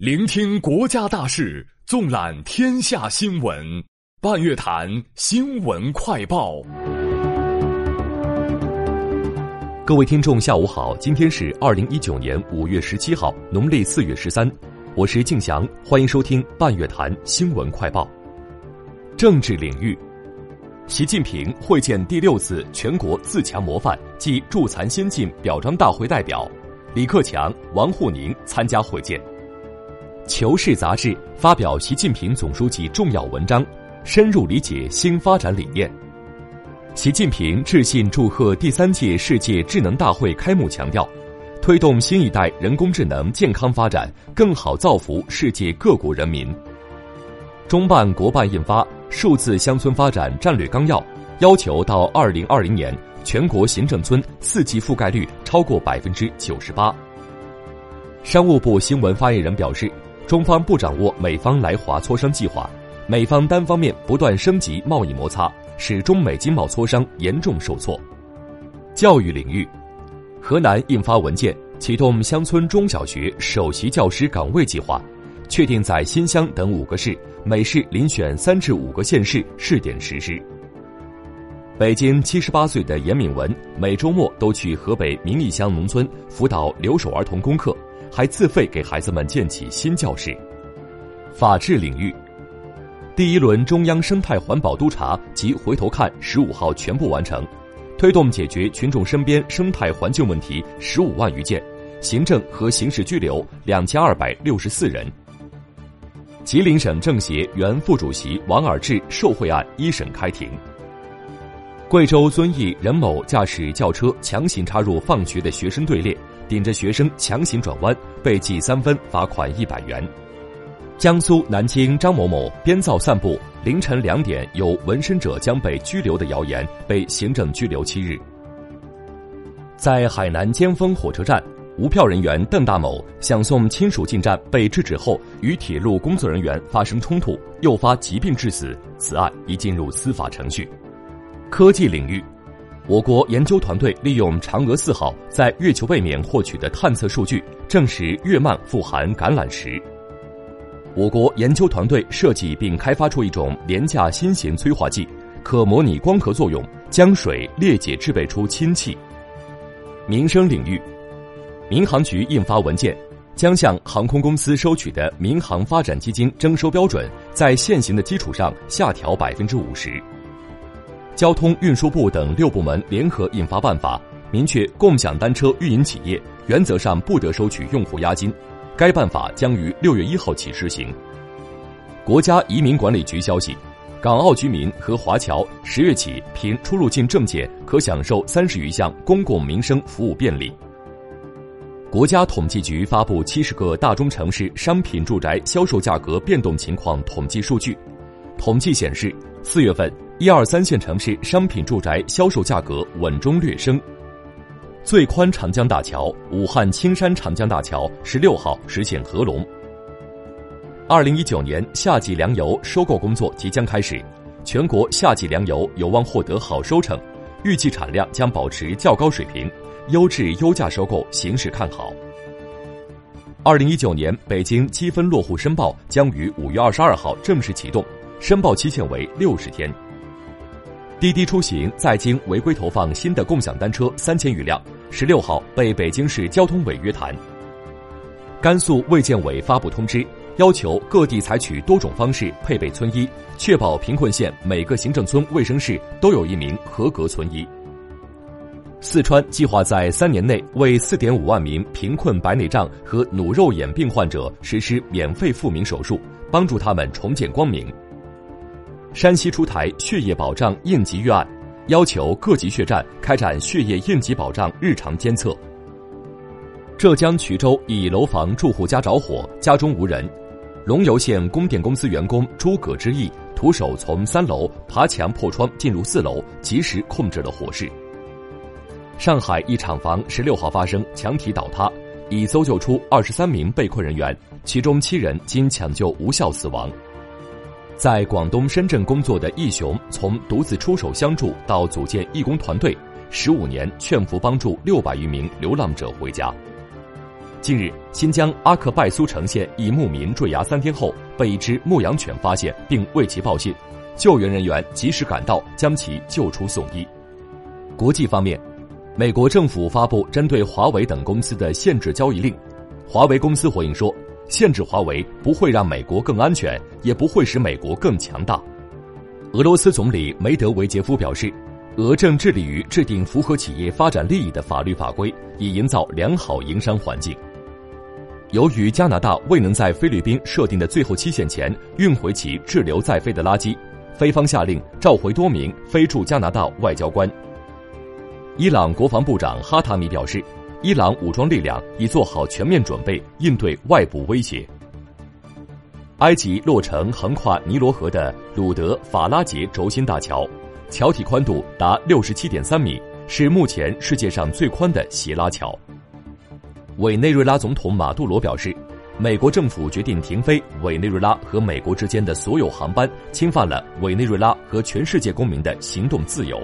聆听国家大事，纵览天下新闻。半月谈新闻快报。各位听众，下午好，今天是二零一九年五月十七号，农历四月十三，我是敬祥，欢迎收听半月谈新闻快报。政治领域，习近平会见第六次全国自强模范暨助残先进表彰大会代表，李克强、王沪宁参加会见。《求是》杂志发表习近平总书记重要文章，深入理解新发展理念。习近平致信祝贺第三届世界智能大会开幕，强调，推动新一代人工智能健康发展，更好造福世界各国人民。中办国办印发《数字乡村发展战略纲要》，要求到二零二零年，全国行政村四 G 覆盖率超过百分之九十八。商务部新闻发言人表示。中方不掌握美方来华磋商计划，美方单方面不断升级贸易摩擦，使中美经贸磋商严重受挫。教育领域，河南印发文件，启动乡村中小学首席教师岗位计划，确定在新乡等五个市，每市遴选三至五个县市试点实施。北京七十八岁的严敏文每周末都去河北名义乡农村辅导留守儿童功课。还自费给孩子们建起新教室。法治领域，第一轮中央生态环保督查及回头看十五号全部完成，推动解决群众身边生态环境问题十五万余件，行政和刑事拘留两千二百六十四人。吉林省政协原副主席王尔志受贿案一审开庭。贵州遵义任某驾驶轿车强行插入放学的学生队列。顶着学生强行转弯，被记三分，罚款一百元。江苏南京张某某编造散布凌晨两点有纹身者将被拘留的谣言，被行政拘留七日。在海南尖峰火车站，无票人员邓大某想送亲属进站被制止后，与铁路工作人员发生冲突，诱发疾病致死。此案已进入司法程序。科技领域。我国研究团队利用嫦娥四号在月球背面获取的探测数据，证实月幔富含橄榄石。我国研究团队设计并开发出一种廉价新型催化剂，可模拟光合作用，将水裂解制备出氢气。民生领域，民航局印发文件，将向航空公司收取的民航发展基金征收标准，在现行的基础上下调百分之五十。交通运输部等六部门联合印发办法，明确共享单车运营企业原则上不得收取用户押金。该办法将于六月一号起施行。国家移民管理局消息，港澳居民和华侨十月起凭出入境证件可享受三十余项公共民生服务便利。国家统计局发布七十个大中城市商品住宅销售价格变动情况统计数据，统计显示，四月份。一二三线城市商品住宅销售价格稳中略升。最宽长江大桥武汉青山长江大桥十六号实现合龙。二零一九年夏季粮油收购工作即将开始，全国夏季粮油有望获得好收成，预计产量将保持较高水平，优质优价收购形势看好。二零一九年北京积分落户申报将于五月二十二号正式启动，申报期限为六十天。滴滴出行在京违规投放新的共享单车三千余辆，十六号被北京市交通委约谈。甘肃卫健委发布通知，要求各地采取多种方式配备村医，确保贫困县每个行政村卫生室都有一名合格村医。四川计划在三年内为四点五万名贫困白内障和腦肉眼病患者实施免费复明手术，帮助他们重见光明。山西出台血液保障应急预案，要求各级血站开展血液应急保障日常监测。浙江衢州一楼房住户家着火，家中无人。龙游县供电公司员工诸葛之义徒手从三楼爬墙破窗进入四楼，及时控制了火势。上海一厂房十六号发生墙体倒塌，已搜救出二十三名被困人员，其中七人经抢救无效死亡。在广东深圳工作的义雄，从独自出手相助到组建义工团队，十五年劝服帮助六百余名流浪者回家。近日，新疆阿克拜苏城县一牧民坠崖三天后，被一只牧羊犬发现并为其报信，救援人员及时赶到将其救出送医。国际方面，美国政府发布针对华为等公司的限制交易令，华为公司回应说，限制华为不会让美国更安全，也不会使美国更强大。俄罗斯总理梅德韦杰夫表示。俄正致力于制定符合企业发展利益的法律法规，以营造良好营商环境。由于加拿大未能在菲律宾设定的最后期限前运回其滞留在菲的垃圾，菲方下令召回多名非驻加拿大外交官。伊朗国防部长哈塔米表示，伊朗武装力量已做好全面准备应对外部威胁。埃及落成横跨尼罗河的鲁德法拉杰轴心大桥。桥体宽度达六十七点三米，是目前世界上最宽的斜拉桥。委内瑞拉总统马杜罗表示，美国政府决定停飞委内瑞拉和美国之间的所有航班，侵犯了委内瑞拉和全世界公民的行动自由。